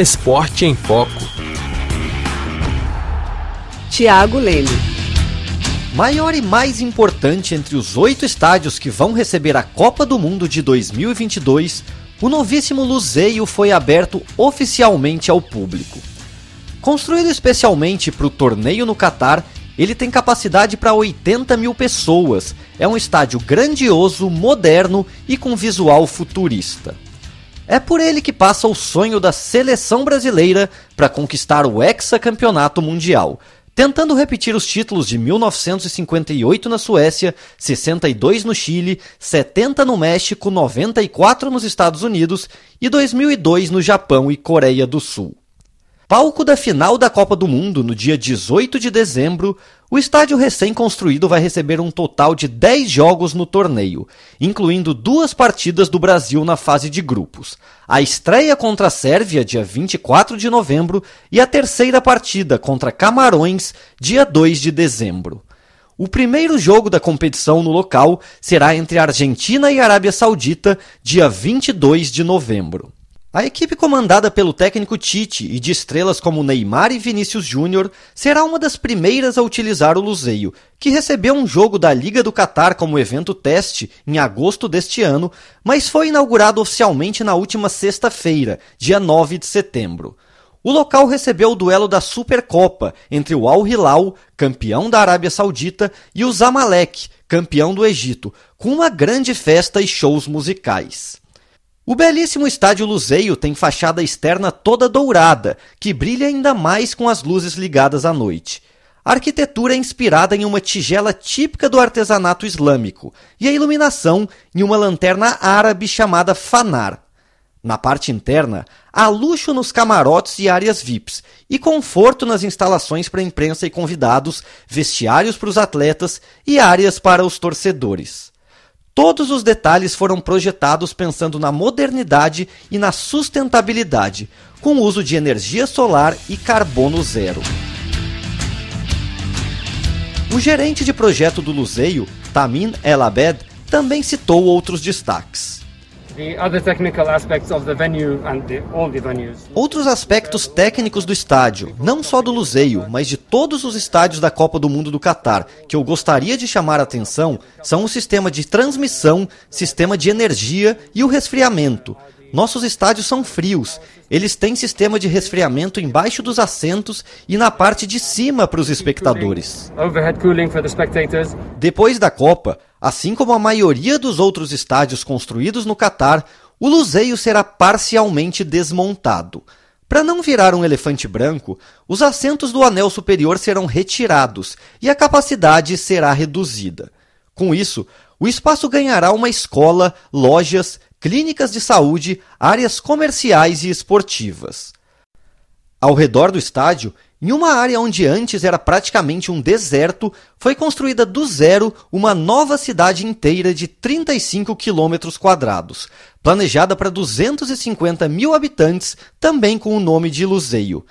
Esporte em Foco. Tiago Leme. Maior e mais importante entre os oito estádios que vão receber a Copa do Mundo de 2022, o novíssimo Luzeio foi aberto oficialmente ao público. Construído especialmente para o torneio no Catar, ele tem capacidade para 80 mil pessoas. É um estádio grandioso, moderno e com visual futurista. É por ele que passa o sonho da seleção brasileira para conquistar o hexacampeonato mundial, tentando repetir os títulos de 1958 na Suécia, 62 no Chile, 70 no México, 94 nos Estados Unidos e 2002 no Japão e Coreia do Sul. Palco da final da Copa do Mundo no dia 18 de dezembro, o estádio recém-construído vai receber um total de 10 jogos no torneio, incluindo duas partidas do Brasil na fase de grupos. A estreia contra a Sérvia, dia 24 de novembro, e a terceira partida contra Camarões, dia 2 de dezembro. O primeiro jogo da competição no local será entre Argentina e Arábia Saudita, dia 22 de novembro. A equipe comandada pelo técnico Tite e de estrelas como Neymar e Vinícius Júnior será uma das primeiras a utilizar o Luzeio, que recebeu um jogo da Liga do Catar como evento teste em agosto deste ano, mas foi inaugurado oficialmente na última sexta-feira, dia 9 de setembro. O local recebeu o duelo da Supercopa entre o Al Hilal, campeão da Arábia Saudita, e o Zamalek, campeão do Egito, com uma grande festa e shows musicais. O belíssimo estádio Luzeio tem fachada externa toda dourada, que brilha ainda mais com as luzes ligadas à noite. A arquitetura é inspirada em uma tigela típica do artesanato islâmico e a iluminação em uma lanterna árabe chamada fanar. Na parte interna, há luxo nos camarotes e áreas VIPs, e conforto nas instalações para imprensa e convidados, vestiários para os atletas e áreas para os torcedores. Todos os detalhes foram projetados pensando na modernidade e na sustentabilidade, com uso de energia solar e carbono zero. O gerente de projeto do Luzeio, Tamin El Abed, também citou outros destaques. Outros aspectos técnicos do estádio, não só do Luzeio, mas de todos os estádios da Copa do Mundo do Catar, que eu gostaria de chamar a atenção, são o sistema de transmissão, sistema de energia e o resfriamento. Nossos estádios são frios. Eles têm sistema de resfriamento embaixo dos assentos e na parte de cima para os espectadores. Depois da Copa, Assim como a maioria dos outros estádios construídos no Catar, o Luzeio será parcialmente desmontado. Para não virar um elefante branco, os assentos do anel superior serão retirados e a capacidade será reduzida. Com isso, o espaço ganhará uma escola, lojas, clínicas de saúde, áreas comerciais e esportivas. Ao redor do estádio em uma área onde antes era praticamente um deserto, foi construída do zero uma nova cidade inteira de 35 quilômetros quadrados, planejada para 250 mil habitantes, também com o nome de Luzeio.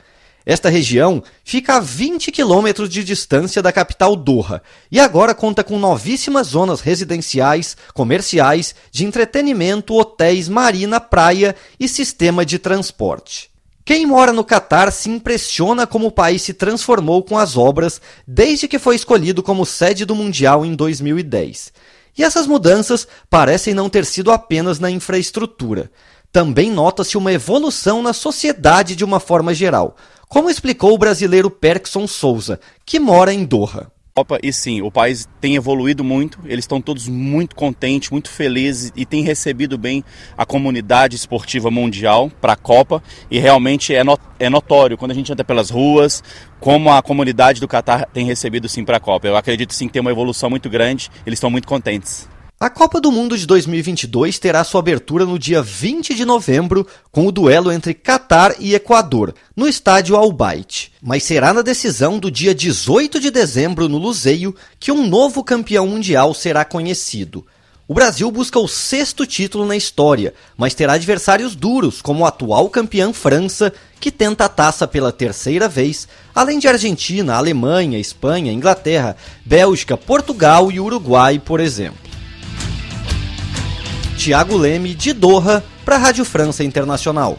Esta região fica a 20 quilômetros de distância da capital Doha e agora conta com novíssimas zonas residenciais, comerciais, de entretenimento, hotéis, marina, praia e sistema de transporte. Quem mora no Catar se impressiona como o país se transformou com as obras desde que foi escolhido como sede do Mundial em 2010. E essas mudanças parecem não ter sido apenas na infraestrutura. Também nota-se uma evolução na sociedade de uma forma geral, como explicou o brasileiro Perkson Souza, que mora em Doha. Copa e sim, o país tem evoluído muito, eles estão todos muito contentes, muito felizes e têm recebido bem a comunidade esportiva mundial para a Copa e realmente é, not é notório quando a gente anda pelas ruas como a comunidade do Catar tem recebido sim para a Copa. Eu acredito sim que tem uma evolução muito grande, eles estão muito contentes. A Copa do Mundo de 2022 terá sua abertura no dia 20 de novembro, com o duelo entre Catar e Equador, no estádio Al Bayt. Mas será na decisão do dia 18 de dezembro, no Luzeio, que um novo campeão mundial será conhecido. O Brasil busca o sexto título na história, mas terá adversários duros, como o atual campeão França, que tenta a taça pela terceira vez, além de Argentina, Alemanha, Espanha, Inglaterra, Bélgica, Portugal e Uruguai, por exemplo. Tiago Leme, de Doha, para a Rádio França Internacional.